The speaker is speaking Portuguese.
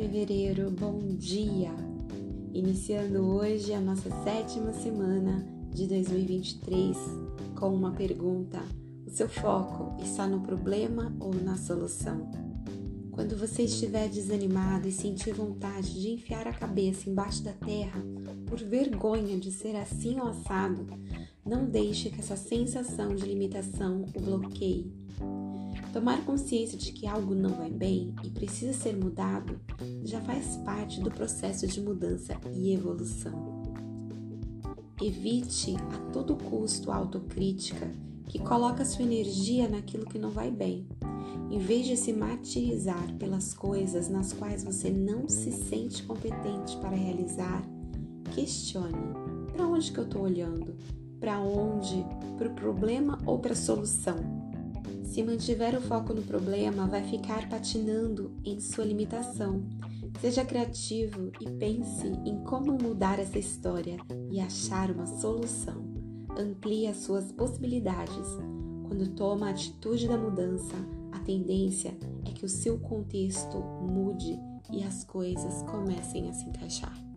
fevereiro, bom dia! Iniciando hoje a nossa sétima semana de 2023 com uma pergunta: o seu foco está no problema ou na solução? Quando você estiver desanimado e sentir vontade de enfiar a cabeça embaixo da terra por vergonha de ser assim ou assado, não deixe que essa sensação de limitação o bloqueie. Tomar consciência de que algo não vai bem e precisa ser mudado já faz parte do processo de mudança e evolução. Evite a todo custo a autocrítica que coloca sua energia naquilo que não vai bem. Em vez de se martirizar pelas coisas nas quais você não se sente competente para realizar, questione: para onde que eu estou olhando? Para onde? Para o problema ou para a solução? Se mantiver o foco no problema, vai ficar patinando em sua limitação. Seja criativo e pense em como mudar essa história e achar uma solução. Amplie as suas possibilidades. Quando toma a atitude da mudança, a tendência é que o seu contexto mude e as coisas comecem a se encaixar.